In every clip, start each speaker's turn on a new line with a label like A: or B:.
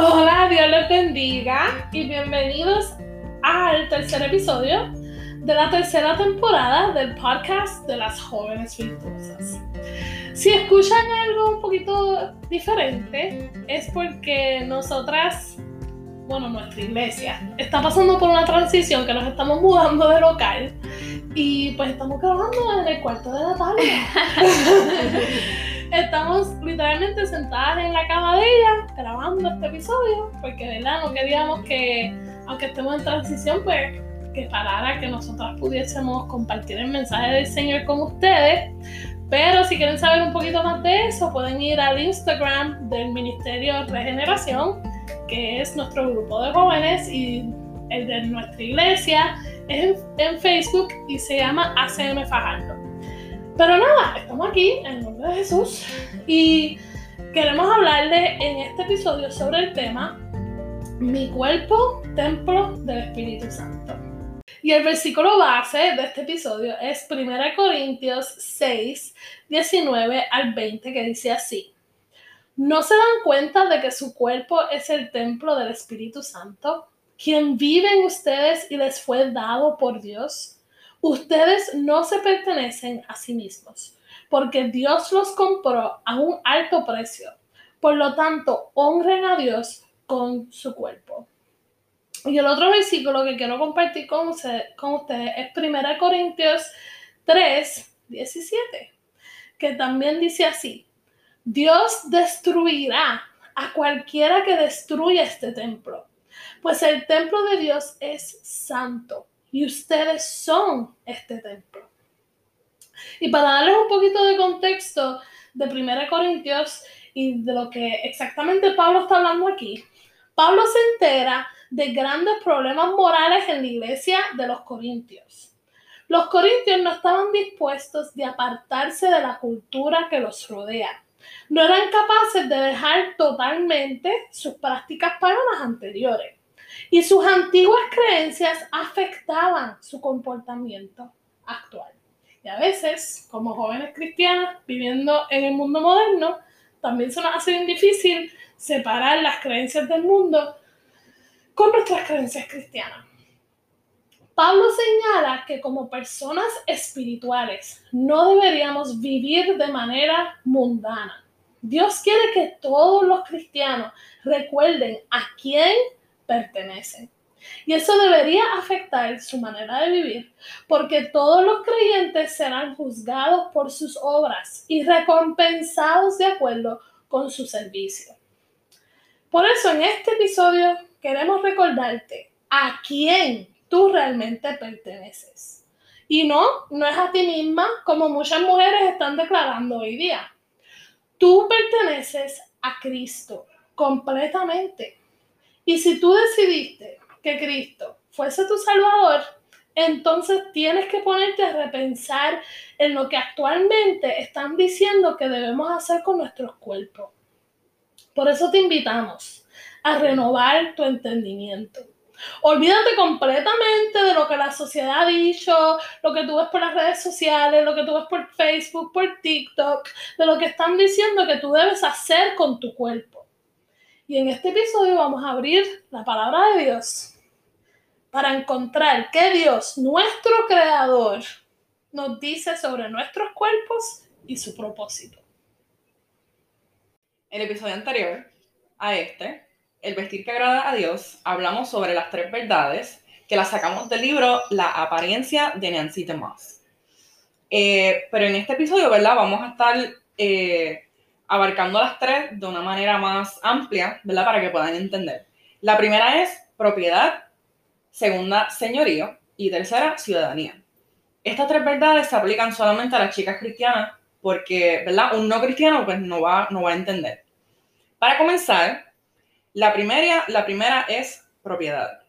A: Hola, Dios les bendiga y bienvenidos al tercer episodio de la tercera temporada del podcast de las jóvenes virtuosas. Si escuchan algo un poquito diferente, es porque nosotras, bueno, nuestra iglesia, está pasando por una transición que nos estamos mudando de local y pues estamos grabando en el cuarto de Natalia. estamos literalmente sentadas en la cama de ella grabando este episodio porque, ¿verdad? No queríamos que, aunque estemos en transición, pues que parara, que nosotras pudiésemos compartir el mensaje del Señor con ustedes. Pero si quieren saber un poquito más de eso, pueden ir al Instagram del Ministerio Regeneración, que es nuestro grupo de jóvenes, y el de nuestra iglesia es en, Facebook y se llama ACM Fajardo. Pero nada, estamos aquí en el nombre de Jesús y queremos hablarles en este episodio sobre el tema Mi cuerpo, templo del Espíritu Santo. Y el versículo base de este episodio es 1 Corintios 6, 19 al 20, que dice así. ¿No se dan cuenta de que su cuerpo es el templo del Espíritu Santo, quien vive en ustedes y les fue dado por Dios? Ustedes no se pertenecen a sí mismos, porque Dios los compró a un alto precio. Por lo tanto, honren a Dios con su cuerpo. Y el otro versículo que quiero compartir con, ustedes es 1 Corintios 3, 17, que también dice así, Dios destruirá a cualquiera que destruya este templo, pues el templo de Dios es santo y ustedes son este templo. Y para darles un poquito de contexto de 1 Corintios y de lo que exactamente Pablo está hablando aquí, Pablo se entera de grandes problemas morales en la iglesia de los corintios. Los corintios no estaban dispuestos de apartarse de la cultura que los rodea. No eran capaces de dejar totalmente sus prácticas paganas anteriores. Y sus antiguas creencias afectaban su comportamiento actual. Y a veces, como jóvenes cristianas viviendo en el mundo moderno, también se nos hace bien difícil separar las creencias del mundo con nuestras creencias cristianas. Pablo señala que como personas espirituales no deberíamos vivir de manera mundana. Dios quiere que todos los cristianos recuerden a quién pertenecen. Y eso debería afectar su manera de vivir, porque todos los creyentes serán juzgados por sus obras y recompensados de acuerdo con su servicio. Por eso en este episodio queremos recordarte a quién tú realmente perteneces. Y no, no es a ti misma como muchas mujeres están declarando hoy día. Tú perteneces a Cristo completamente. Y si tú decidiste que Cristo fuese tu Salvador, entonces tienes que ponerte a repensar en lo que actualmente están diciendo que debemos hacer con nuestros cuerpos. Por eso te invitamos a renovar tu entendimiento. Olvídate completamente de lo que la sociedad ha dicho, lo que tú ves por las redes sociales, lo que tú ves por Facebook, por TikTok, de lo que están diciendo que tú debes hacer con tu cuerpo. Y en este episodio vamos a abrir la palabra de Dios para encontrar qué Dios, nuestro creador, nos dice sobre nuestros cuerpos y su propósito.
B: El episodio anterior a este, El vestir que agrada a Dios, hablamos sobre las tres verdades que las sacamos del libro La apariencia de Nancy DeMoss. Eh, pero en este episodio, ¿verdad? Vamos a estar eh, abarcando las tres de una manera más amplia, ¿verdad? Para que puedan entender. La primera es propiedad, segunda, señorío y tercera, ciudadanía. Estas tres verdades se aplican solamente a las chicas cristianas porque, ¿verdad? Un no cristiano pues no va, no va a entender. Para comenzar, la primera, la primera es propiedad.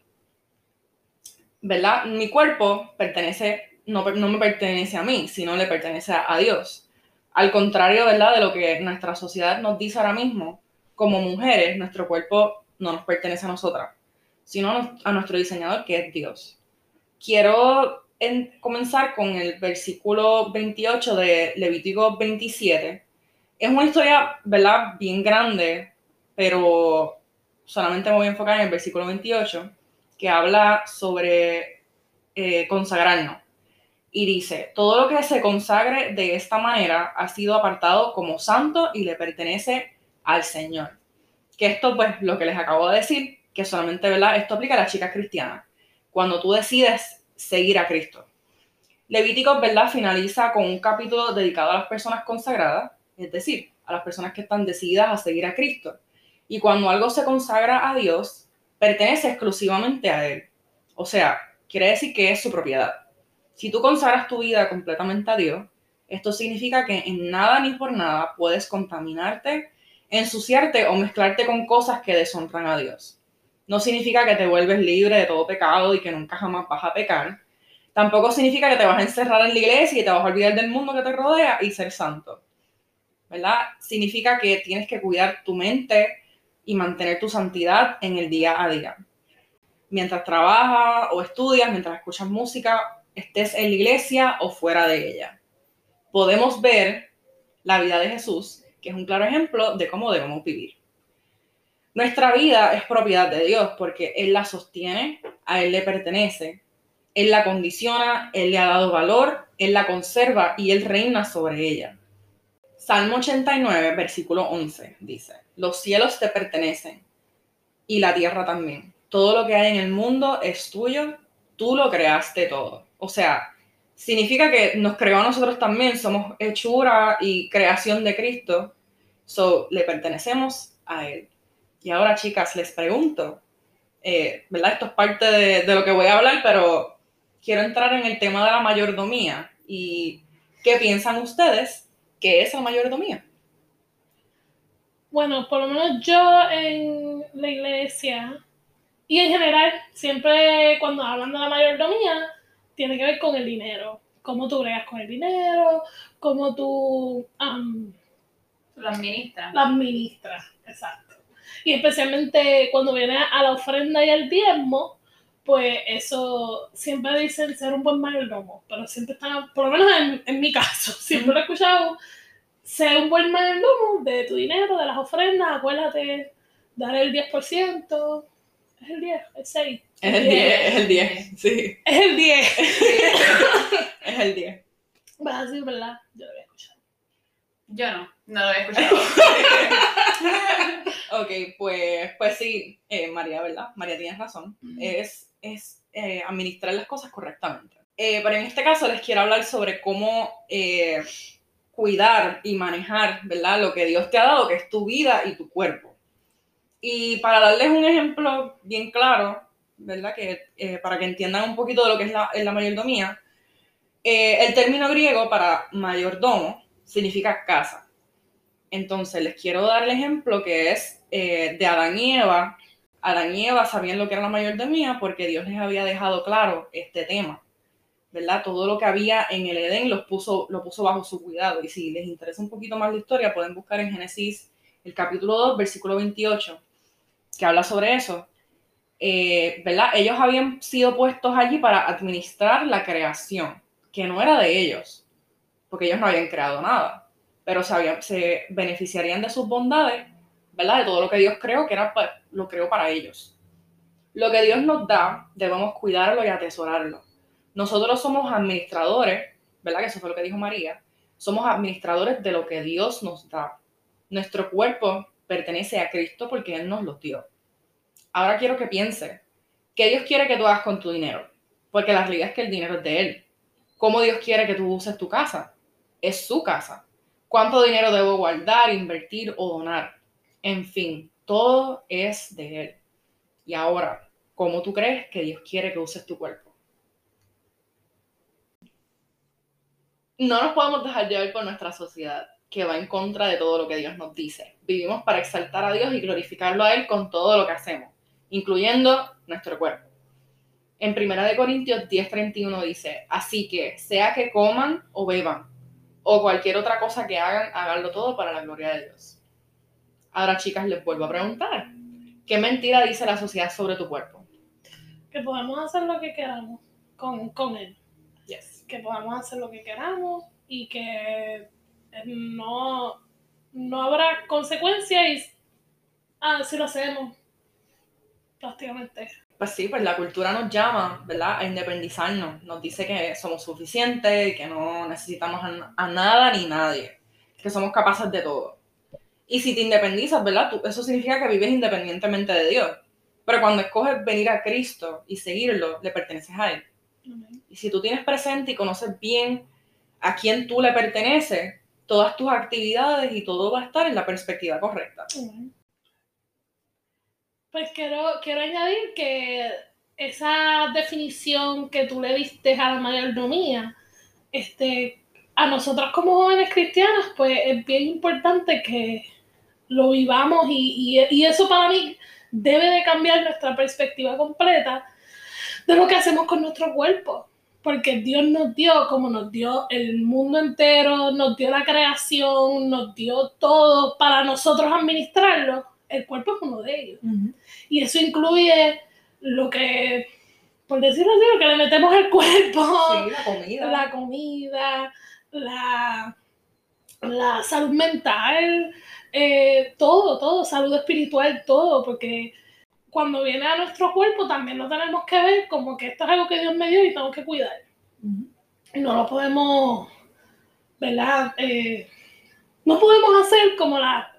B: ¿Verdad? Mi cuerpo pertenece, no, no me pertenece a mí, sino le pertenece a Dios. Al contrario, ¿verdad? De lo que nuestra sociedad nos dice ahora mismo, como mujeres, nuestro cuerpo no nos pertenece a nosotras, sino a nuestro diseñador, que es Dios. Quiero comenzar con el versículo 28 de Levítico 27. Es una historia, ¿verdad? Bien grande, pero solamente me voy a enfocar en el versículo 28, que habla sobre eh, consagrarnos. Y dice, todo lo que se consagre de esta manera ha sido apartado como santo y le pertenece al Señor. Que esto, pues, lo que les acabo de decir, que solamente, ¿verdad? Esto aplica a las chicas cristianas. Cuando tú decides seguir a Cristo. Levíticos, ¿verdad? Finaliza con un capítulo dedicado a las personas consagradas, es decir, a las personas que están decididas a seguir a Cristo. Y cuando algo se consagra a Dios, pertenece exclusivamente a Él. O sea, quiere decir que es su propiedad. Si tú consagras tu vida completamente a Dios, esto significa que en nada ni por nada puedes contaminarte, ensuciarte o mezclarte con cosas que deshonran a Dios. No significa que te vuelves libre de todo pecado y que nunca jamás vas a pecar. Tampoco significa que te vas a encerrar en la iglesia y te vas a olvidar del mundo que te rodea y ser santo. ¿verdad? Significa que tienes que cuidar tu mente y mantener tu santidad en el día a día. Mientras trabajas o estudias, mientras escuchas música, estés en la iglesia o fuera de ella. Podemos ver la vida de Jesús, que es un claro ejemplo de cómo debemos vivir. Nuestra vida es propiedad de Dios porque Él la sostiene, a Él le pertenece, Él la condiciona, Él le ha dado valor, Él la conserva y Él reina sobre ella. Salmo 89, versículo 11 dice, los cielos te pertenecen y la tierra también. Todo lo que hay en el mundo es tuyo, tú lo creaste todo. O sea, significa que nos creó a nosotros también, somos hechura y creación de Cristo, so le pertenecemos a Él. Y ahora, chicas, les pregunto, eh, ¿verdad? Esto es parte de, de lo que voy a hablar, pero quiero entrar en el tema de la mayordomía y qué piensan ustedes ¿Qué es la mayordomía?
A: Bueno, por lo menos yo en la iglesia y en general, siempre cuando hablan de la mayordomía, tiene que ver con el dinero. Cómo tú bregas con el dinero, cómo tú...
C: lo administras.
A: Lo administras, exacto. Y especialmente cuando viene a la ofrenda y al diezmo, pues eso siempre dicen ser un buen mayordomo, pero siempre están, por lo menos en, mi caso, siempre lo he escuchado, ser un buen mayordomo de tu dinero, de las ofrendas, acuérdate, dar el 10%, es el 10, el 6.
B: Es el 10, es el 10, sí.
A: Es el 10.
B: es el 10.
A: Vas a decir, ¿verdad? Yo lo había escuchado.
C: Yo no, no lo había escuchado.
B: ok, pues, pues sí, eh, María, ¿verdad? María tienes razón. Es es eh, administrar las cosas correctamente. Eh, pero en este caso les quiero hablar sobre cómo eh, cuidar y manejar, ¿verdad? Lo que Dios te ha dado, que es tu vida y tu cuerpo. Y para darles un ejemplo bien claro, ¿verdad? Que, para que entiendan un poquito de lo que es la, la mayordomía, el término griego para mayordomo significa casa. Entonces les quiero dar el ejemplo que es de Adán y Eva Adán y Eva sabían lo que era la mayordomía porque Dios les había dejado claro este tema, ¿verdad? Todo lo que había en el Edén los puso, lo puso bajo su cuidado. Y si les interesa un poquito más la historia, pueden buscar en Génesis el capítulo 2, versículo 28, que habla sobre eso. Eh, ¿verdad? Ellos habían sido puestos allí para administrar la creación, que no era de ellos, porque ellos no habían creado nada, pero se, se beneficiarían de sus bondades ¿verdad? De todo lo que Dios creó, que era, lo creó para ellos. Lo que Dios nos da, debemos cuidarlo y atesorarlo. Nosotros somos administradores, ¿verdad? Que eso fue lo que dijo María. Somos administradores de lo que Dios nos da. Nuestro cuerpo pertenece a Cristo porque Él nos lo dio. Ahora quiero que piense, ¿qué Dios quiere que tú hagas con tu dinero? Porque la realidad es que el dinero es de Él. ¿Cómo Dios quiere que tú uses tu casa? Es su casa. ¿Cuánto dinero debo guardar, invertir o donar? En fin, todo es de Él. Y ahora, ¿cómo tú crees que Dios quiere que uses tu cuerpo? No nos podemos dejar llevar por nuestra sociedad, que va en contra de todo lo que Dios nos dice. Vivimos para exaltar a Dios y glorificarlo a Él con todo lo que hacemos, incluyendo nuestro cuerpo. En 1 Corintios 10:31 dice, así que sea que coman o beban, o cualquier otra cosa que hagan, háganlo todo para la gloria de Dios. Ahora, chicas, les vuelvo a preguntar. ¿Qué mentira dice la sociedad sobre tu cuerpo?
A: Que podemos hacer lo que queramos con, con él.
B: Yes.
A: Que podamos hacer lo que queramos y que no, no habrá consecuencias ah, si lo hacemos. Prácticamente.
B: Pues sí, pues la cultura nos llama, ¿verdad? A independizarnos. Nos dice que somos suficientes y que no necesitamos a, a nada ni nadie. Que somos capaces de todo. Y si te independizas, ¿verdad? Tú- eso significa que vives independientemente de Dios. Pero cuando escoges venir a Cristo y seguirlo, le perteneces a Él. Y si tú tienes presente y conoces bien a quién tú le perteneces, todas tus actividades y todo va a estar en la perspectiva correcta.
A: Pues quiero, quiero añadir que esa definición que tú le diste a la mayordomía, este, a nosotros como jóvenes cristianos, pues es bien importante que lo vivamos y, y- y eso para mí debe de cambiar nuestra perspectiva completa de lo que hacemos con nuestro cuerpo. Porque Dios nos dio, como nos dio el mundo entero, nos dio la creación, nos dio todo para nosotros administrarlo. El cuerpo es uno de ellos. Y eso incluye lo que, por decirlo así, lo que le metemos al cuerpo,
B: Sí, la comida.
A: la comida, la, la salud mental, eh, todo, todo, salud espiritual, todo, porque cuando viene a nuestro cuerpo también lo tenemos que ver como que esto es algo que Dios me dio y tengo que cuidar. Y no lo podemos, ¿verdad? Eh, no podemos hacer como la,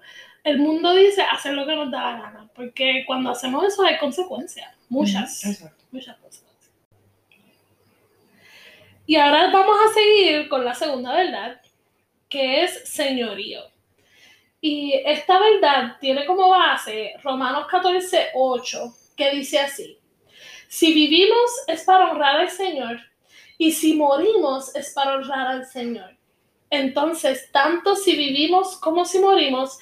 A: el mundo dice, hacer lo que nos da la gana, porque cuando hacemos eso hay consecuencias, muchas
B: Exacto.
A: muchas consecuencias. Y ahora vamos a seguir con la segunda verdad, que es señorío. Y esta verdad tiene como base Romanos 14, 8, que dice así, si vivimos es para honrar al Señor, y si morimos es para honrar al Señor. Entonces, tanto si vivimos como si morimos,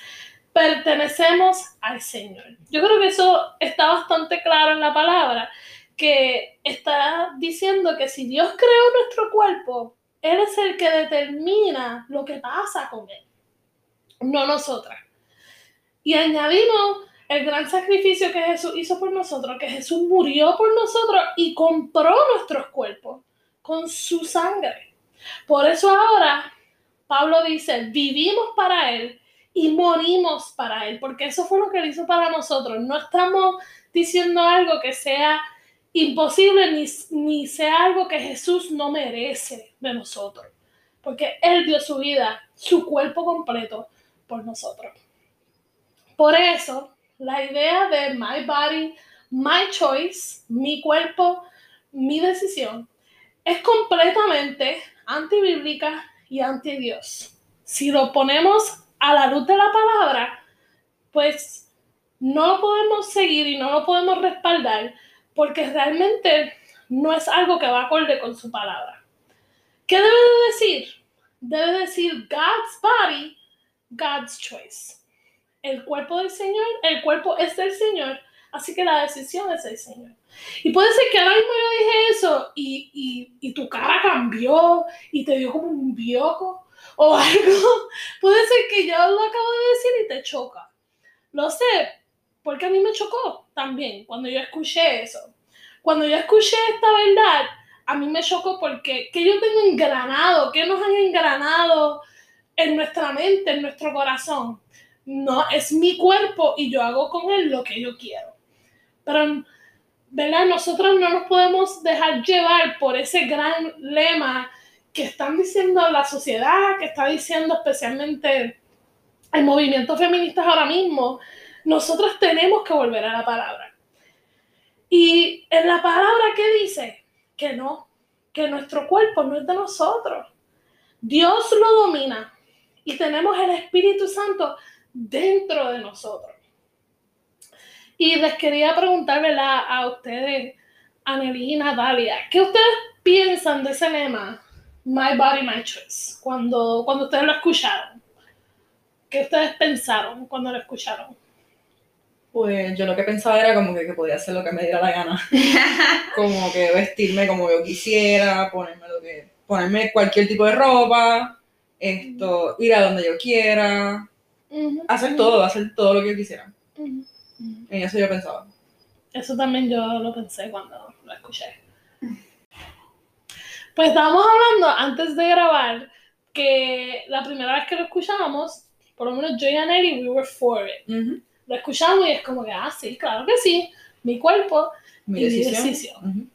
A: pertenecemos al Señor. Yo creo que eso está bastante claro en la palabra, que está diciendo que si Dios creó nuestro cuerpo, Él es el que determina lo que pasa con Él, no nosotras. Y añadimos el gran sacrificio que Jesús hizo por nosotros, que Jesús murió por nosotros y compró nuestros cuerpos con su sangre. Por eso ahora Pablo dice, vivimos para Él y morimos para Él, porque eso fue lo que Él hizo para nosotros. No estamos diciendo algo que sea imposible ni, ni sea algo que Jesús no merece de nosotros, porque Él dio su vida, su cuerpo completo por nosotros. Por eso, la idea de my body, my choice, mi cuerpo, mi decisión, es completamente antibíblica y anti Dios. Si lo ponemos a la luz de la palabra, pues no lo podemos seguir y no lo podemos respaldar porque realmente no es algo que va acorde con su palabra. ¿Qué debe de decir? Debe decir God's body, God's choice. El cuerpo del Señor, el cuerpo es del Señor, así que la decisión es del Señor. Y puede ser que ahora mismo yo dije eso y, y, y tu cara cambió y te dio como un bioco o algo. Puede ser que yo lo acabo de decir y te choca. Lo sé, porque a mí me chocó también cuando yo escuché eso. Cuando yo escuché esta verdad, a mí me chocó porque que yo tengo engranado, que nos han engranado en nuestra mente, en nuestro corazón. No, es mi cuerpo y yo hago con él lo que yo quiero. Pero, ¿verdad? Nosotros no nos podemos dejar llevar por ese gran lema que están diciendo la sociedad, que está diciendo especialmente el movimiento feminista ahora mismo. Nosotros tenemos que volver a la palabra. Y en la palabra, ¿qué dice? Que no, que nuestro cuerpo no es de nosotros. Dios lo domina y tenemos el Espíritu Santo dentro de nosotros. Y les quería preguntar, ¿verdad? A ustedes, Anneli y Natalia, ¿qué ustedes piensan de ese lema? My Body, My Choice. Cuando, cuando ustedes lo escucharon. ¿Qué ustedes pensaron cuando lo escucharon?
B: Pues yo lo que pensaba era como que, que podía hacer lo que me diera la gana. como que vestirme como yo quisiera, ponerme lo que. ponerme cualquier tipo de ropa, esto, ir a donde yo quiera, hacer todo, hacer todo lo que yo quisiera.
A: Ujú, ujú.
B: En eso yo pensaba.
A: Eso también yo lo pensé cuando lo escuché. Pues estábamos hablando antes de grabar que la primera vez que lo escuchábamos, por lo menos yo y Anneli, we were for it. Lo escuchamos y es como que, ah, sí, claro que sí. mi cuerpo
B: Mi
A: y mi
B: decisión.
A: decisión.
B: Ujú.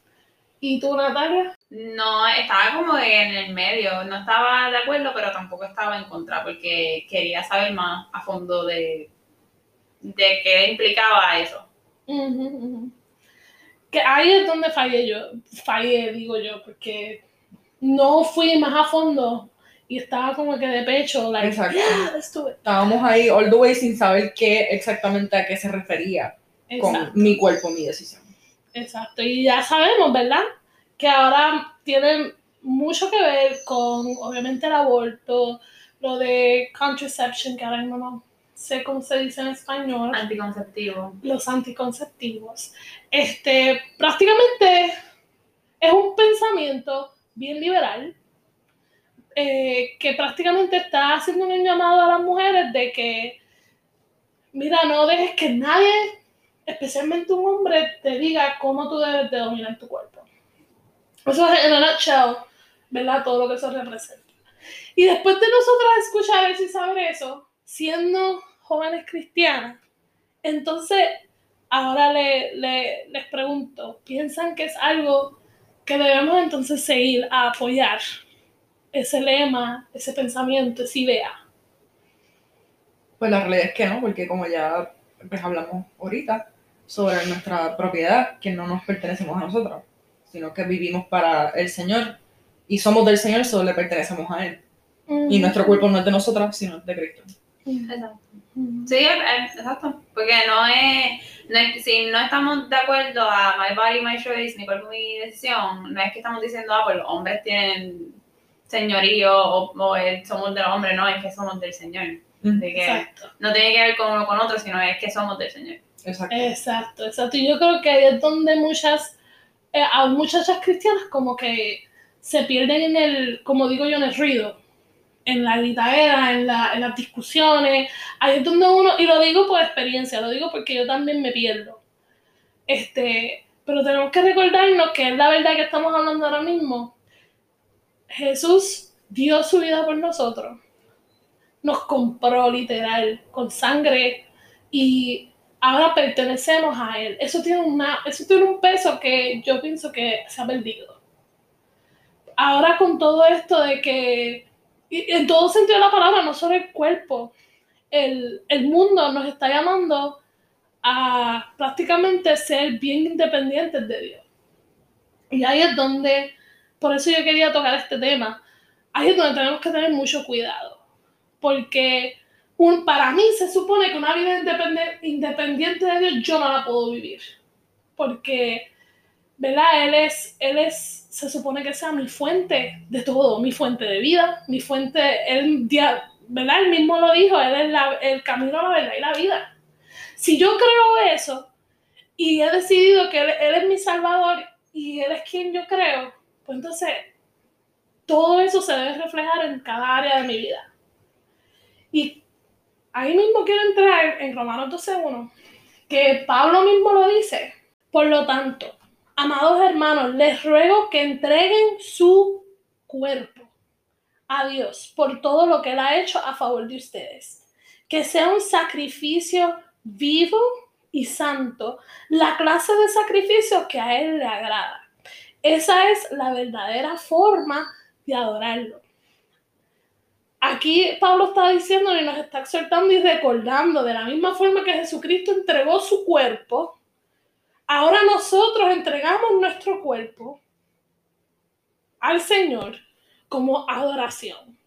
A: ¿Y tú, Natalia?
C: No, estaba como en el medio. No estaba de acuerdo, pero tampoco estaba en contra, porque quería saber más a fondo de, de qué implicaba eso.
A: Que ahí es donde fallé yo, fallé, digo yo, porque no fui más a fondo y estaba como que de pecho, like,
B: Exacto.
A: yeah.
B: Estábamos ahí all the way sin saber qué exactamente a qué se refería con
A: Exacto,
B: mi cuerpo, mi decisión.
A: exacto. Y ya sabemos, ¿verdad? Que ahora tienen mucho que ver con, obviamente, el aborto, lo de contraception, que ahora mismo no sé cómo se dice en español.
C: Anticonceptivo.
A: los anticonceptivos. Este, prácticamente es un pensamiento bien liberal eh, que prácticamente está haciendo un llamado a las mujeres de que, mira, no dejes que nadie, especialmente un hombre, te diga cómo tú debes de dominar tu cuerpo. Eso es en a nutshell, ¿verdad? Todo lo que eso representa. Y después de nosotras escuchar eso y saber eso, siendo jóvenes cristianas, entonces ahora le- le- les pregunto, ¿piensan que es algo que debemos entonces seguir a apoyar? Ese lema, ese pensamiento, esa idea.
B: Pues la realidad es que no, porque como ya pues, hablamos ahorita sobre nuestra propiedad, que no nos pertenecemos a nosotros, sino que vivimos para el Señor y somos del Señor, solo le pertenecemos a Él. Y nuestro cuerpo no es de nosotras, sino de Cristo.
C: Exacto. Sí, eh, eh, exacto. Porque no es, no es- si no estamos de acuerdo a my body, my choice, mi cuerpo, mi decisión, no es que estamos diciendo, ah, pues los hombres tienen señorío o, o el- somos de los hombres, no, es que somos del Señor. Así que
A: Exacto.
C: no tiene que ver con uno con otro, sino es que somos del Señor.
B: Exacto.
A: Exacto, exacto. Y yo creo que ahí es donde muchas, eh, a muchachas cristianas como que se pierden en el, como digo yo, en el ruido, en la gritadera, en, la, en las discusiones. Ahí es donde uno, y lo digo por experiencia, lo digo porque yo también me pierdo. Este, pero tenemos que recordarnos que es la verdad que estamos hablando ahora mismo. Jesús dio su vida por nosotros. Nos compró literal, con sangre y ahora pertenecemos a él. Eso tiene, una, eso tiene un peso que yo pienso que se ha perdido. Ahora con todo esto de que, y en todo sentido de la palabra, no solo el cuerpo, el, el mundo nos está llamando a prácticamente ser bien independientes de Dios. Y ahí es donde, por eso yo quería tocar este tema, ahí es donde tenemos que tener mucho cuidado. Porque un, para mí se supone que una vida independe- independiente de Dios yo no la puedo vivir. Porque, ¿verdad? Él es, él es, se supone que sea mi fuente de todo, mi fuente de vida, mi fuente, él, ¿verdad? Él mismo lo dijo, él es la- el camino, la verdad y la vida. Si yo creo eso y he decidido que él, él es mi salvador y él es quien yo creo, pues entonces todo eso se debe reflejar en cada área de mi vida. Y ahí mismo quiero entrar en Romanos 12.1, que Pablo mismo lo dice. Por lo tanto, amados hermanos, les ruego que entreguen su cuerpo a Dios por todo lo que Él ha hecho a favor de ustedes. Que sea un sacrificio vivo y santo, la clase de sacrificio que a Él le agrada. Esa es la verdadera forma de adorarlo. Aquí Pablo está diciendo y nos está exhortando y recordando de la misma forma que Jesucristo entregó su cuerpo, ahora nosotros entregamos nuestro cuerpo al Señor como adoración.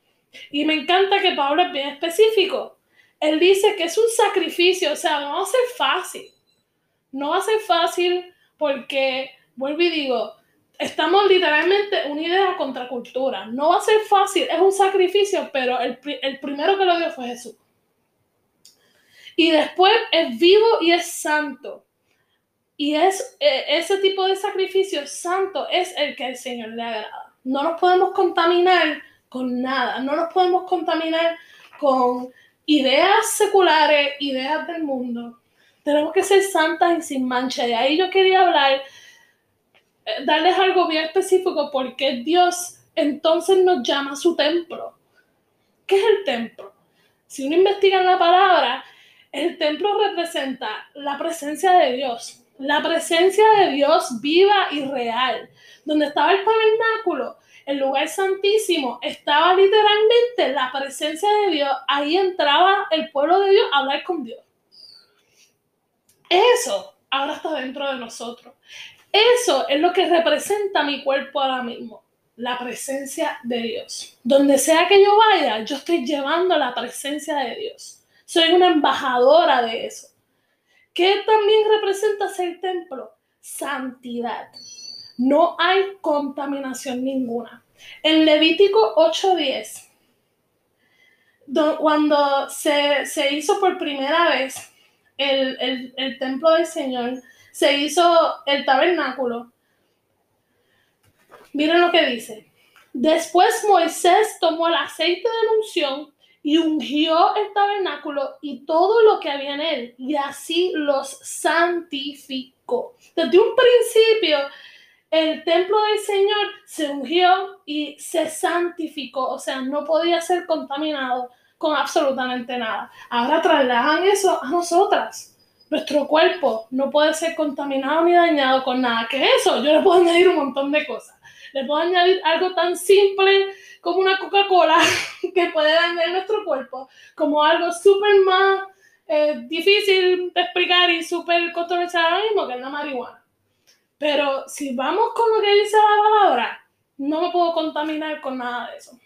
A: Y me encanta que Pablo es bien específico. Él dice que es un sacrificio, o sea, no va a ser fácil. No va a ser fácil porque, vuelvo y digo, estamos literalmente una idea contra cultura. No va a ser fácil, es un sacrificio, pero el, el primero que lo dio fue Jesús. Y después es vivo y es santo. Y es eh, ese tipo de sacrificio santo es el que al Señor le agrada. No nos podemos contaminar con nada, no nos podemos contaminar con ideas seculares, ideas del mundo. Tenemos que ser santas y sin mancha. De ahí yo quería hablar eh, darles algo bien específico porque Dios entonces nos llama a su templo. ¿Qué es el templo? Si uno investiga en la palabra, el templo representa la presencia de Dios. La presencia de Dios viva y real. Donde estaba el tabernáculo, el lugar santísimo, estaba literalmente la presencia de Dios. Ahí entraba el pueblo de Dios a hablar con Dios. Eso ahora está dentro de nosotros. Eso es lo que representa mi cuerpo ahora mismo, la presencia de Dios. Donde sea que yo vaya, yo estoy llevando la presencia de Dios. Soy una embajadora de eso. ¿Qué también representa ser templo? Santidad. No hay contaminación ninguna. En Levítico 8:10, cuando se, se hizo por primera vez el, templo del Señor, se hizo el tabernáculo. Miren lo que dice. Después Moisés tomó el aceite de la unción y ungió el tabernáculo y todo lo que había en él, y así los santificó. Desde un principio, el templo del Señor se ungió y se santificó, o sea, no podía ser contaminado con absolutamente nada. Ahora trasladan eso a nosotras. Nuestro cuerpo no puede ser contaminado ni dañado con nada. que eso? Yo le puedo añadir un montón de cosas. Le puedo añadir algo tan simple como una Coca-Cola que puede dañar nuestro cuerpo, como algo súper más eh, difícil de explicar y súper controversial ahora mismo, que es la marihuana. Pero si vamos con lo que dice la palabra, no me puedo contaminar con nada de eso.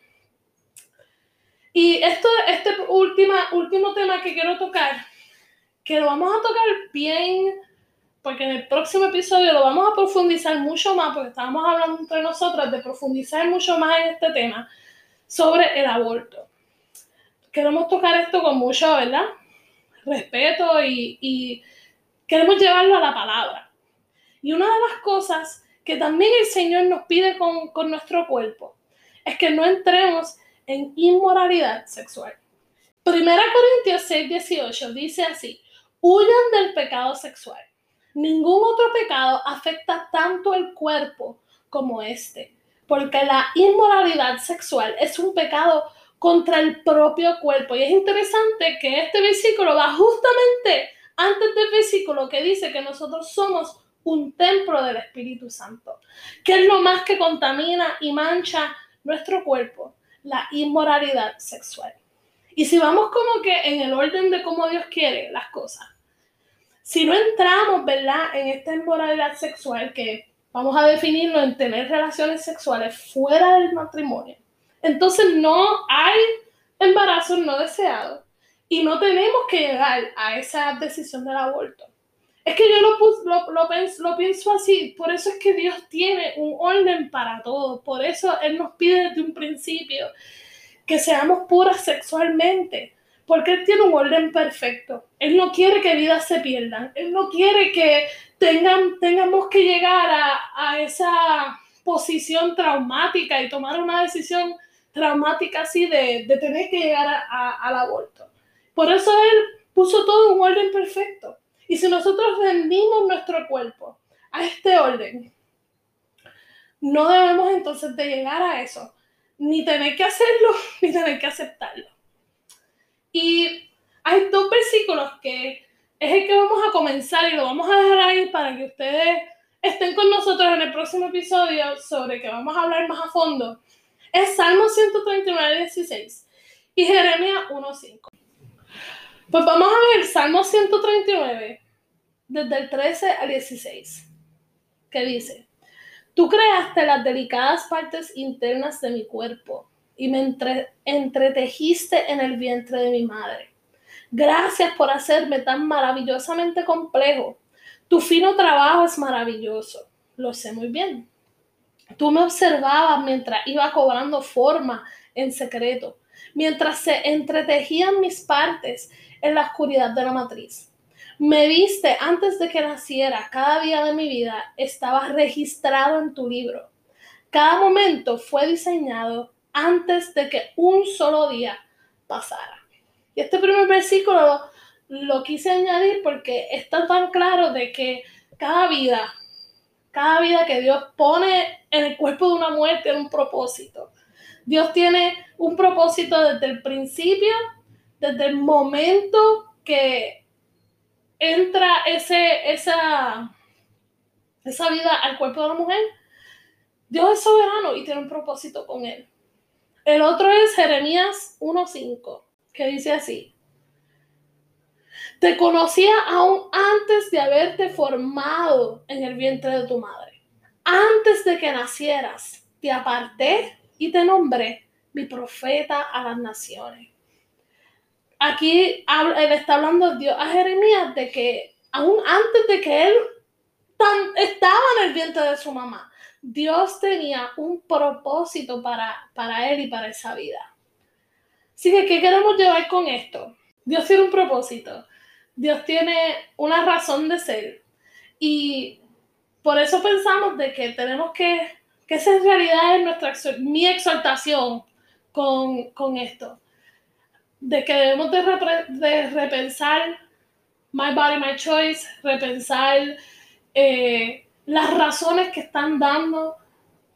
A: Y esto, este última, último tema que quiero tocar, que lo vamos a tocar bien, porque en el próximo episodio lo vamos a profundizar mucho más, porque estábamos hablando entre nosotras de profundizar mucho más en este tema sobre el aborto. Queremos tocar esto con mucho, ¿verdad? Respeto y, y queremos llevarlo a la palabra. Y una de las cosas que también el Señor nos pide con, con nuestro cuerpo es que no entremos en inmoralidad sexual. Primera Corintios 6, 18 dice así, huyan del pecado sexual. Ningún otro pecado afecta tanto el cuerpo como este, porque la inmoralidad sexual es un pecado contra el propio cuerpo. Y es interesante que este versículo va justamente antes del versículo que dice que nosotros somos un templo del Espíritu Santo, que es lo más que contamina y mancha nuestro cuerpo la inmoralidad sexual. Y si vamos como que en el orden de cómo Dios quiere las cosas, si no entramos, ¿verdad?, en esta inmoralidad sexual que vamos a definirlo en tener relaciones sexuales fuera del matrimonio, entonces no hay embarazo no deseado y no tenemos que llegar a esa decisión del aborto. Es que yo lo, lo, lo, pienso así, por eso es que Dios tiene un orden para todo, por eso Él nos pide desde un principio que seamos puras sexualmente, porque Él tiene un orden perfecto. Él no quiere que vidas se pierdan, Él no quiere que tengan, tengamos que llegar a, esa posición traumática y tomar una decisión traumática así de, tener que llegar al aborto. Por eso Él puso todo un orden perfecto. Y si nosotros rendimos nuestro cuerpo a este orden, no debemos entonces de llegar a eso, ni tener que hacerlo, ni tener que aceptarlo. Y hay dos versículos que es el que vamos a comenzar y lo vamos a dejar ahí para que ustedes estén con nosotros en el próximo episodio sobre que vamos a hablar más a fondo. Es Salmo 139, 16 y Jeremías 1.5. Pues vamos a ver Salmo 139, desde el 13 al 16, que dice, tú creaste las delicadas partes internas de mi cuerpo y me entretejiste en el vientre de mi madre. Gracias por hacerme tan maravillosamente complejo. Tu fino trabajo es maravilloso. Lo sé muy bien. Tú me observabas mientras iba cobrando forma en secreto, mientras se entretejían mis partes en la oscuridad de la matriz. Me viste antes de que naciera. Cada día de mi vida estaba registrado en tu libro. Cada momento fue diseñado antes de que un solo día pasara. Y este primer versículo lo, quise añadir porque está tan claro de que cada vida, cada vida que Dios pone en el cuerpo de una muerte es un propósito. Dios tiene un propósito desde el principio, desde el momento que entra ese, esa, esa vida al cuerpo de la mujer, Dios es soberano y tiene un propósito con él. El otro es Jeremías 1.5, que dice así. Te conocía aún antes de haberte formado en el vientre de tu madre. Antes de que nacieras, te aparté y te nombré mi profeta a las naciones. Aquí él está hablando Dios a Jeremías de que aún antes de que él estaba en el vientre de su mamá, Dios tenía un propósito para, para él y para esa vida. Así que, ¿qué queremos llevar con esto? Dios tiene un propósito. Dios tiene una razón de ser. Y por eso pensamos de que tenemos que, que esa en realidad es nuestra, mi exaltación con, con esto. De que debemos de, de repensar My Body, My Choice, repensar eh, las razones que están dando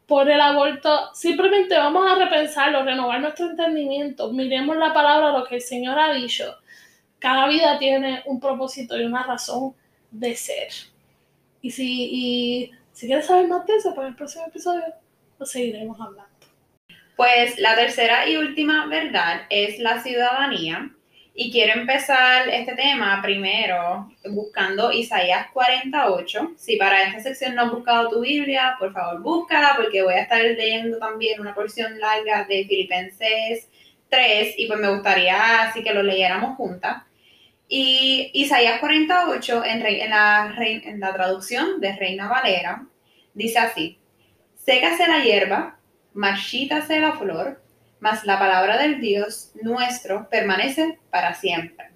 A: por el aborto, simplemente vamos a repensarlo, renovar nuestro entendimiento, miremos la palabra, lo que el Señor ha dicho. Cada vida tiene un propósito y una razón de ser. Y si, y si quieres saber más de eso, para el próximo episodio lo seguiremos hablando.
C: Pues la tercera y última verdad es la ciudadanía. Y quiero empezar este tema primero buscando Isaías 48. Si para esta sección no has buscado tu Biblia, por favor búscala porque voy a estar leyendo también una porción larga de Filipenses 3 y pues me gustaría así que lo leyéramos juntas. Y Isaías 48 en, en, la, en la traducción de Reina Valera dice así, sécase la hierba, marchítase la flor, mas la palabra del Dios nuestro permanece para siempre.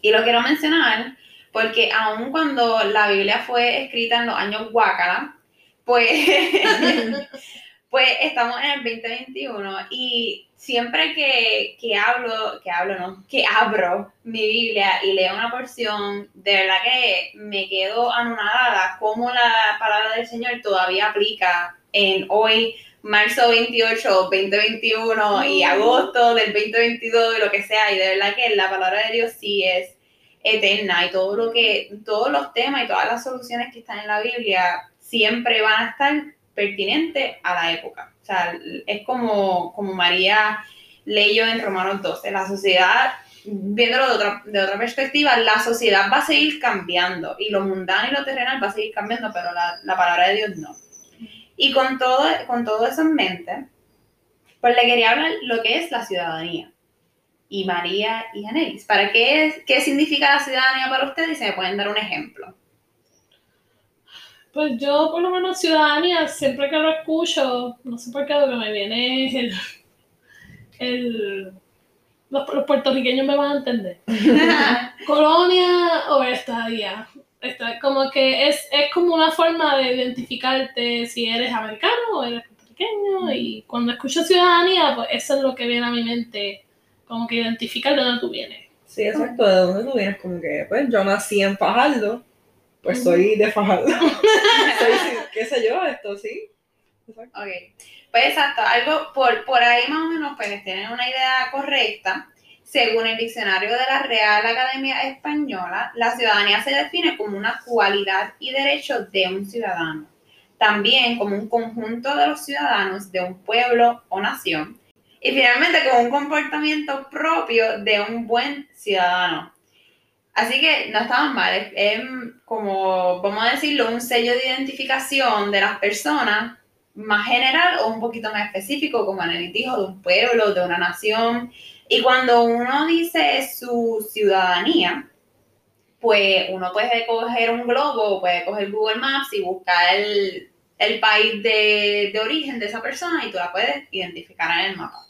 C: Y lo quiero mencionar porque aun cuando la Biblia fue escrita en los años Guácala, pues, pues estamos en el 2021 y siempre que, que, hablo, que hablo, no, que abro mi Biblia y leo una porción, de verdad que me quedo anonadada cómo la palabra del Señor todavía aplica en hoy marzo 28, 2021 y agosto del 2022 y lo que sea. Y de verdad que la palabra de Dios sí es eterna y todo lo que, todos los temas y todas las soluciones que están en la Biblia siempre van a estar pertinentes a la época. O sea, es como, como María leyó en Romanos 12, la sociedad, viéndolo de otra, de otra perspectiva, la sociedad va a seguir cambiando y lo mundano y lo terrenal va a seguir cambiando, pero la, la palabra de Dios no. Y con todo, con todo eso en mente, pues le quería hablar lo que es la ciudadanía. Y María y Anelis, ¿para qué, qué significa la ciudadanía para ustedes? Y se me pueden dar un ejemplo.
A: Pues yo, por lo menos, ciudadanía, siempre que lo escucho, no sé por qué, lo que me viene el. el los, puertorriqueños me van a entender. Colonia o estadía como que es, es como una forma de identificarte si eres americano o eres puertorriqueño y cuando escucho ciudadanía, pues eso es lo que viene a mi mente, como que identificar de dónde tú vienes.
B: Sí, exacto, de dónde tú vienes, como que pues yo nací en Fajardo, pues soy de Fajardo. soy, qué sé yo, esto sí.
C: Exacto. Ok, pues exacto, algo por, por ahí más o menos pues tienen una idea correcta. Según el diccionario de la Real Academia Española, la ciudadanía se define como una cualidad y derecho de un ciudadano, también como un conjunto de los ciudadanos de un pueblo o nación, y finalmente como un comportamiento propio de un buen ciudadano. Así que no estamos mal, es, como, vamos a decirlo, un sello de identificación de las personas más general o un poquito más específico, como en el dijo, de un pueblo, de una nación. Y cuando uno dice su ciudadanía, pues uno puede coger un globo, puede coger Google Maps y buscar el, país de, origen de esa persona y tú la puedes identificar en el mapa.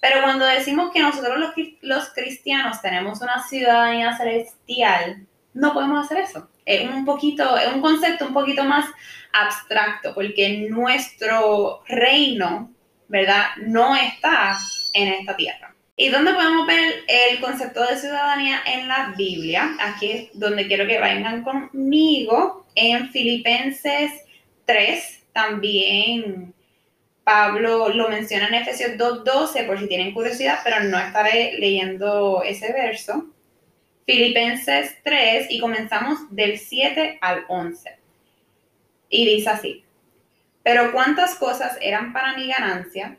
C: Pero cuando decimos que nosotros los, los cristianos tenemos una ciudadanía celestial, no podemos hacer eso. Es un poquito, es un concepto un poquito más abstracto, porque nuestro reino, ¿verdad? No está en esta tierra. ¿Y dónde podemos ver el concepto de ciudadanía en la Biblia? Aquí es donde quiero que vengan conmigo. En Filipenses 3 también Pablo lo menciona en Efesios 2.12 por si tienen curiosidad, pero no estaré leyendo ese verso. Filipenses 3 y comenzamos del 7 al 11. Y dice así, pero cuántas cosas eran para mi ganancia,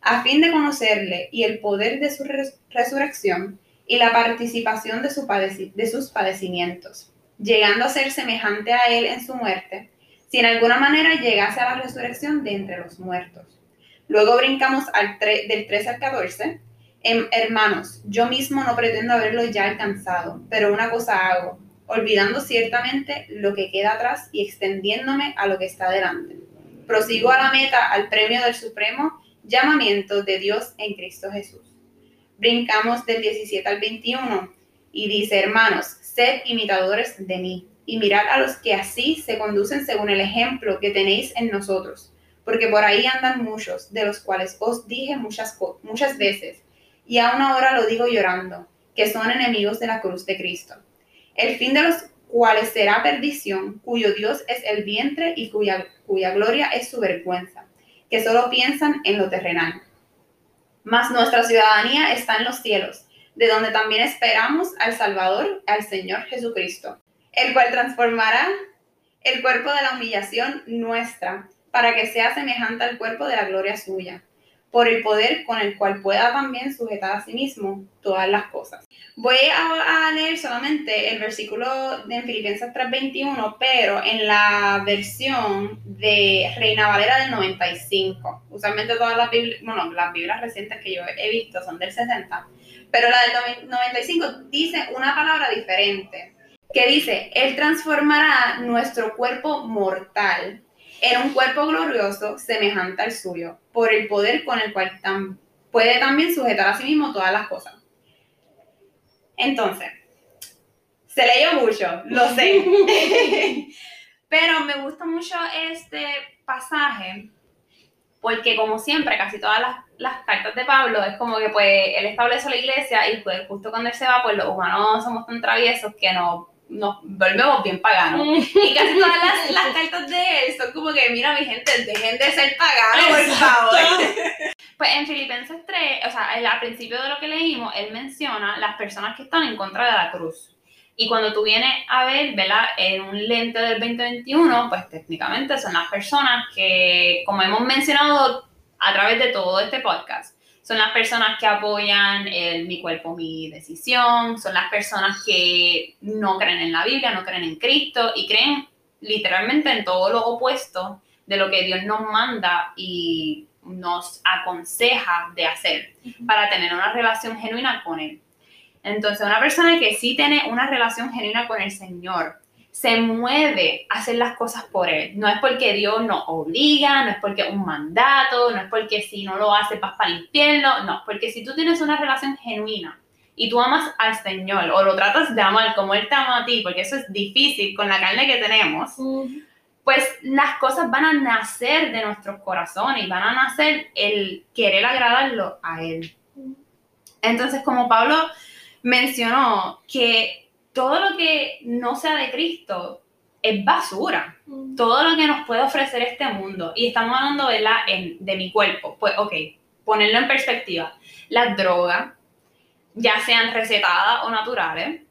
C: a fin de conocerle y el poder de su resurrección y la participación de, su de sus padecimientos, llegando a ser semejante a él en su muerte, si en alguna manera llegase a la resurrección de entre los muertos. Luego brincamos del 13 al 14. Em, hermanos, yo mismo no pretendo haberlo ya alcanzado, pero una cosa hago, olvidando ciertamente lo que queda atrás y extendiéndome a lo que está delante prosigo a la meta, al premio del supremo llamamiento de Dios en Cristo Jesús. Brincamos del 17 al 21 y dice, hermanos, sed imitadores de mí y mirad a los que así se conducen según el ejemplo que tenéis en nosotros, porque por ahí andan muchos, de los cuales os dije muchas, muchas veces, y aún ahora lo digo llorando, que son enemigos de la cruz de Cristo. El fin de los cuales será perdición, cuyo Dios es el vientre y cuya, cuya gloria es su vergüenza, que solo piensan en lo terrenal. Mas nuestra ciudadanía está en los cielos, de donde también esperamos al Salvador, al Señor Jesucristo, el cual transformará el cuerpo de la humillación nuestra, para que sea semejante al cuerpo de la gloria suya por el poder con el cual pueda también sujetar a sí mismo todas las cosas. Voy a, leer solamente el versículo de Filipenses 3:21, pero en la versión de Reina Valera del 95. Usualmente todas las Biblias, las Biblias recientes que yo he visto son del 60, pero la del 95 dice una palabra diferente, que dice, Él transformará nuestro cuerpo mortal en un cuerpo glorioso semejante al suyo, por el poder con el cual puede también sujetar a sí mismo todas las cosas. Entonces, se leyó mucho, lo sé, pero me gusta mucho este pasaje porque como siempre, casi todas las, las, cartas de Pablo es como que pues él establece la iglesia y pues justo cuando él se va, pues los humanos somos tan traviesos que no nos volvemos bien paganos. Y casi todas las, las, cartas de él son como que, mira, mi gente, dejen de ser paganos, por favor. Pues en Filipenses 3, o sea, al principio de lo que leímos, él menciona las personas que están en contra de la cruz. Y cuando tú vienes a ver, ¿verdad? En un lente del 2021, pues técnicamente son las personas que, como hemos mencionado a través de todo este podcast, son las personas que apoyan el mi cuerpo, mi decisión, son las personas que no creen en la Biblia, no creen en Cristo y creen literalmente en todo lo opuesto de lo que Dios nos manda y nos aconseja de hacer para tener una relación genuina con Él. Entonces, una persona que sí tiene una relación genuina con el Señor, se mueve a hacer las cosas por Él. No es porque Dios nos obliga, no es porque es un mandato, no es porque si no lo hace vas para el infierno, no, porque si tú tienes una relación genuina y tú amas al Señor o lo tratas de amar como Él te ama a ti, porque eso es difícil con la carne que tenemos, pues las cosas van a nacer de nuestros corazones y van a nacer el querer agradarlo a Él. Entonces, como Pablo mencionó que todo lo que no sea de Cristo es basura. Mm. Todo lo que nos puede ofrecer este mundo. Y estamos hablando de, la, de mi cuerpo. Pues, ok, ponerlo en perspectiva. Las drogas, ya sean recetadas o naturales,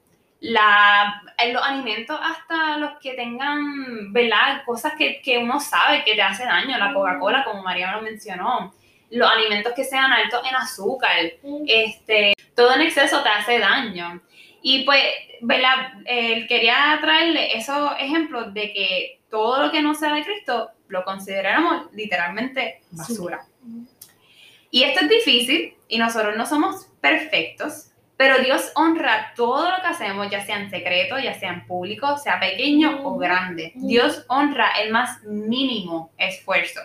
C: la, los alimentos hasta los que tengan, ¿verdad? Cosas que, que uno sabe que te hace daño, la mm. Coca-Cola, como María lo mencionó, los alimentos que sean altos en azúcar, mm. este, todo en exceso te hace daño. Y pues, ¿verdad? quería traerle esos ejemplos de que todo lo que no sea de Cristo lo consideramos literalmente basura. Y esto es difícil y nosotros no somos perfectos, pero Dios honra todo lo que hacemos, ya sea en secreto, ya sea en público, sea pequeño o grande. Dios honra el más mínimo esfuerzo.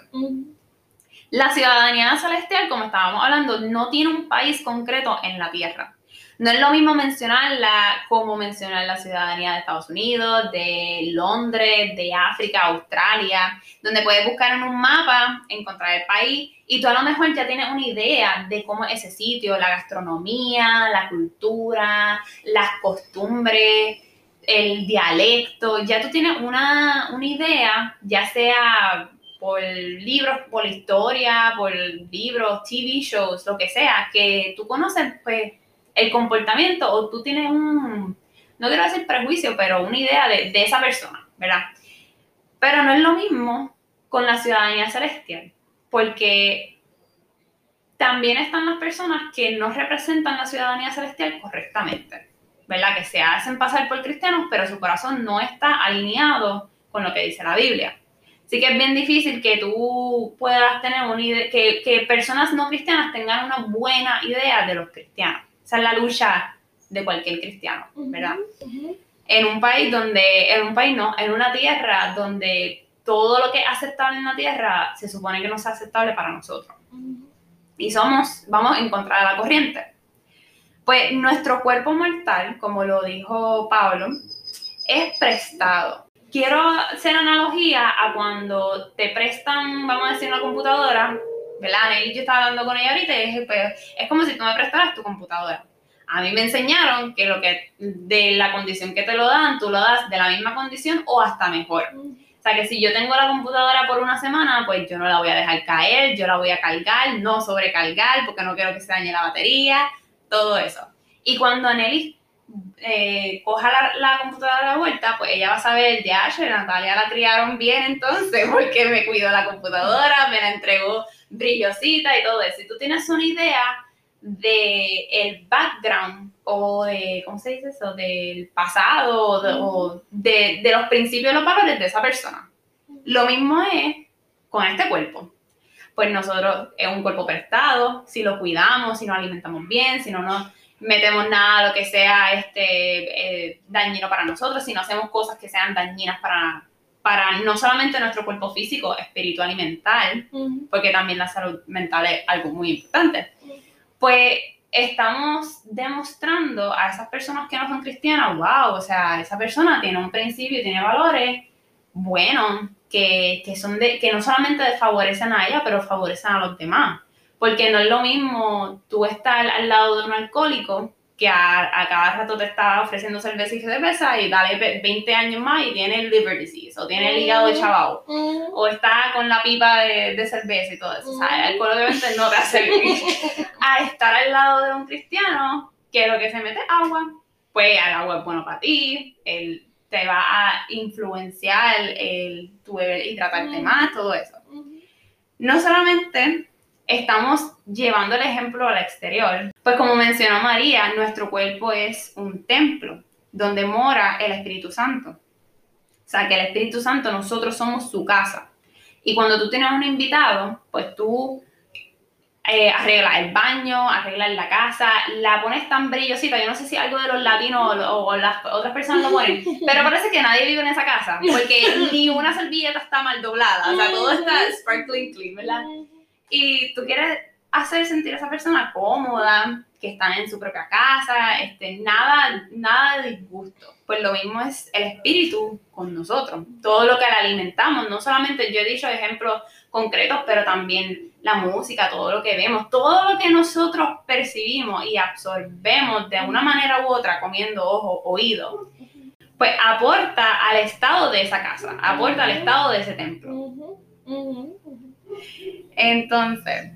C: La ciudadanía celestial, como estábamos hablando, no tiene un país concreto en la tierra No es lo mismo mencionarla como mencionar la ciudadanía de Estados Unidos, de Londres, de África, Australia, donde puedes buscar en un mapa, encontrar el país y tú a lo mejor ya tienes una idea de cómo es ese sitio, la gastronomía, la cultura, las costumbres, el dialecto, ya tú tienes una, una idea, ya sea por libros, por historia, por libros, TV shows, lo que sea, que tú conoces pues el comportamiento o tú tienes un, no quiero decir prejuicio, pero una idea de, de esa persona, ¿verdad? Pero no es lo mismo con la ciudadanía celestial, porque también están las personas que no representan la ciudadanía celestial correctamente, ¿verdad? Que se hacen pasar por cristianos, pero su corazón no está alineado con lo que dice la Biblia. Así que es bien difícil que tú puedas tener una idea, que, que personas no cristianas tengan una buena idea de los cristianos. Esa es la lucha de cualquier cristiano, ¿verdad? En un país donde, en un país no, en una tierra donde todo lo que es aceptable en la tierra se supone que no es aceptable para nosotros. Y somos, vamos en contra de la corriente. Pues nuestro cuerpo mortal, como lo dijo Pablo, es prestado. Quiero hacer analogía a cuando te prestan, vamos a decir, una computadora ¿verdad? yo estaba hablando con ella ahorita y dije, pues, es como si tú me prestaras tu computadora. A mí me enseñaron que lo que de la condición que te lo dan, tú lo das de la misma condición o hasta mejor. O sea que si yo tengo la computadora por una semana, pues yo no la voy a dejar caer, yo la voy a cargar, no sobrecargar porque no quiero que se dañe la batería, todo eso. Y cuando Nelly eh, coja la, la, computadora de vuelta, pues ella va a saber, ya, Natalia la criaron bien entonces porque me cuidó la computadora, me la entregó brillosita y todo eso. Si tú tienes una idea de el background o de, ¿cómo se dice eso? Del pasado o, de, de, los principios y los valores de esa persona. Lo mismo es con este cuerpo. Pues nosotros es un cuerpo prestado, si lo cuidamos, si nos alimentamos bien, si no nos metemos nada, lo que sea este, eh, dañino para nosotros, si no hacemos cosas que sean dañinas para, para no solamente nuestro cuerpo físico, espiritual y mental, porque también la salud mental es algo muy importante, pues estamos demostrando a esas personas que no son cristianas, wow, o sea, esa persona tiene un principio, tiene valores buenos, que, que, son de, que no solamente favorecen a ella, pero favorecen a los demás. Porque no es lo mismo tú estar al lado de un alcohólico que a, cada rato te está ofreciendo cerveza y cerveza y dale 20 años más y tiene liver disease o tiene el hígado de chavao o está con la pipa de, cerveza y todo eso. O sea, el alcohol obviamente no te hace bien. a estar al lado de un cristiano que lo que se mete agua, pues el agua es bueno para ti, el, te va a influenciar el, tu hidratarte más, todo eso. No solamente estamos llevando el ejemplo al exterior. Pues como mencionó María, nuestro cuerpo es un templo donde mora el Espíritu Santo. O sea, que el Espíritu Santo nosotros somos su casa. Y cuando tú tienes un invitado, pues tú eh, arreglas el baño, arreglas la casa, la pones tan brillosita. Yo no sé si algo de los latinos o, las otras personas lo ponen, pero parece que nadie vive en esa casa, porque ni una servilleta está mal doblada. O sea, todo está sparkling clean, ¿verdad? Y tú quieres hacer sentir a esa persona cómoda, que están en su propia casa, este, nada, nada de disgusto. Pues lo mismo es el espíritu con nosotros. Todo lo que le alimentamos, no solamente yo he dicho ejemplos concretos, pero también la música, todo lo que vemos, todo lo que nosotros percibimos y absorbemos de una manera u otra, comiendo ojo, oído, pues aporta al estado de esa casa, aporta al estado de ese templo. Entonces,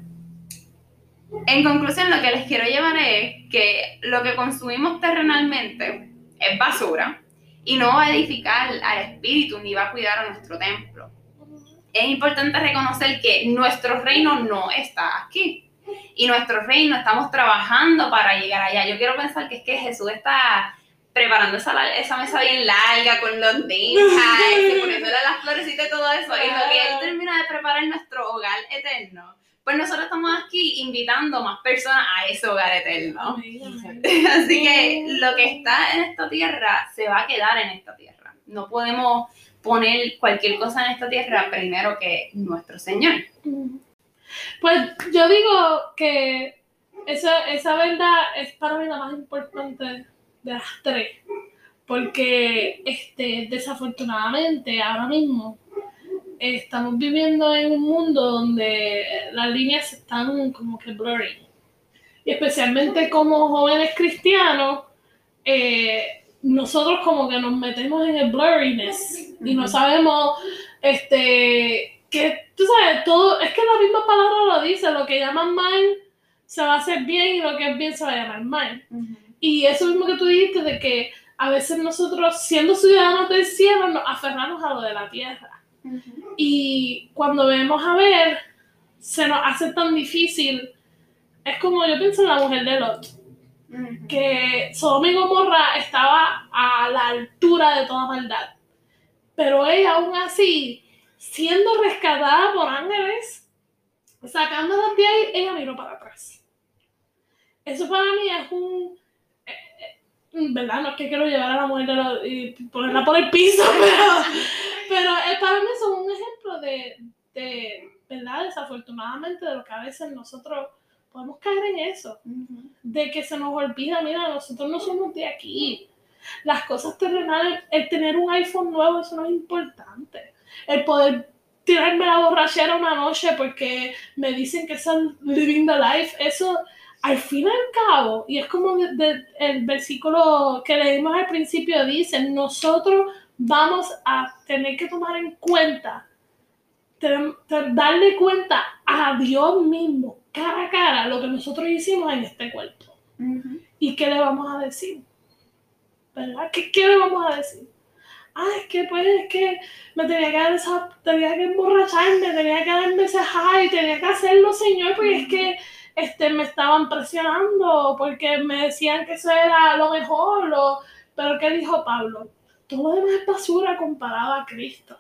C: en conclusión, lo que les quiero llevar es que lo que consumimos terrenalmente es basura y no va a edificar al espíritu ni va a cuidar a nuestro templo. Es importante reconocer que nuestro reino no está aquí y nuestro reino estamos trabajando para llegar allá. Yo quiero pensar que es que Jesús está preparando esa, esa mesa bien larga con los y poniéndole las florecitas y todo eso. Y lo que Él termina de preparar nuestro hogar eterno, pues nosotros estamos aquí invitando más personas a ese hogar eterno. Así que lo que está en esta tierra se va a quedar en esta tierra. No podemos poner cualquier cosa en esta tierra primero que nuestro Señor.
A: Pues yo digo que esa, esa verdad es para mí la más importante de las tres. Porque este, desafortunadamente ahora mismo estamos viviendo en un mundo donde las líneas están como que blurry. Y especialmente como jóvenes cristianos, eh, nosotros como que nos metemos en el blurriness y no sabemos, este, que, tú sabes, todo, es que la misma palabra lo dice, lo que llaman mal se va a hacer bien y lo que es bien se va a llamar mal. Y eso mismo que tú dijiste de que a veces nosotros, siendo ciudadanos del cielo, nos aferramos a lo de la tierra. Y cuando vemos a ver, se nos hace tan difícil. Es como yo pienso en la mujer de Lot, que Sodoma y Gomorra estaba a la altura de toda maldad. Pero ella aún así, siendo rescatada por ángeles, sacándola de ahí, ella miró para atrás. Eso para mí es un ¿verdad? No es que quiero llevar a la mujer lo, y ponerla por el piso, pero, pero para mí es un ejemplo de, de, ¿verdad? Desafortunadamente, de lo que a veces nosotros podemos caer en eso, de que se nos olvida, mira, nosotros no somos de aquí. Las cosas terrenales, el tener un iPhone nuevo, eso no es importante. El poder tirarme la borrachera una noche porque me dicen que están living the life, eso al fin y al cabo, y es como el versículo que leímos al principio dice, nosotros vamos a tener que tomar en cuenta, darle cuenta a Dios mismo, cara a cara, lo que nosotros hicimos en este cuerpo. ¿Y qué le vamos a decir? ¿Verdad? ¿Qué, ¿Qué, le vamos a decir? Ah, es que pues es que me tenía que dar esa, tenía que emborracharme, tenía que darme ese high, tenía que hacerlo, Señor, porque es que este, me estaban presionando porque me decían que eso era lo mejor, pero ¿qué dijo Pablo? Todo lo demás es basura comparado a Cristo.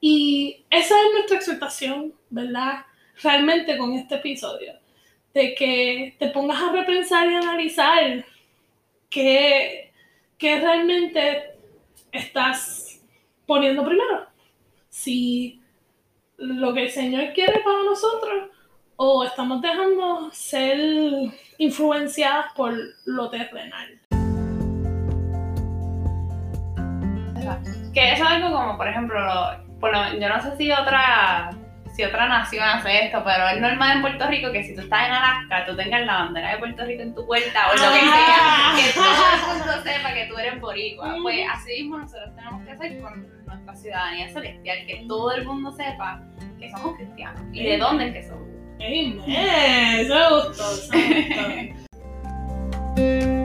A: Y esa es nuestra exhortación, ¿verdad? Realmente con este episodio, de que te pongas a repensar y analizar qué, qué realmente estás poniendo primero. Si lo que el Señor quiere para nosotros o estamos dejando ser influenciadas por lo terrenal.
C: Que eso es algo como, por ejemplo, yo no sé si otra si otra nación hace esto, pero es normal en Puerto Rico que si tú estás en Alaska, tú tengas la bandera de Puerto Rico en tu puerta o lo que sea, que todo el mundo sepa que tú eres boricua. Pues así mismo nosotros tenemos que hacer con nuestra ciudadanía celestial, que todo el mundo sepa que somos cristianos y de dónde es que somos.
A: Amen. Gustó.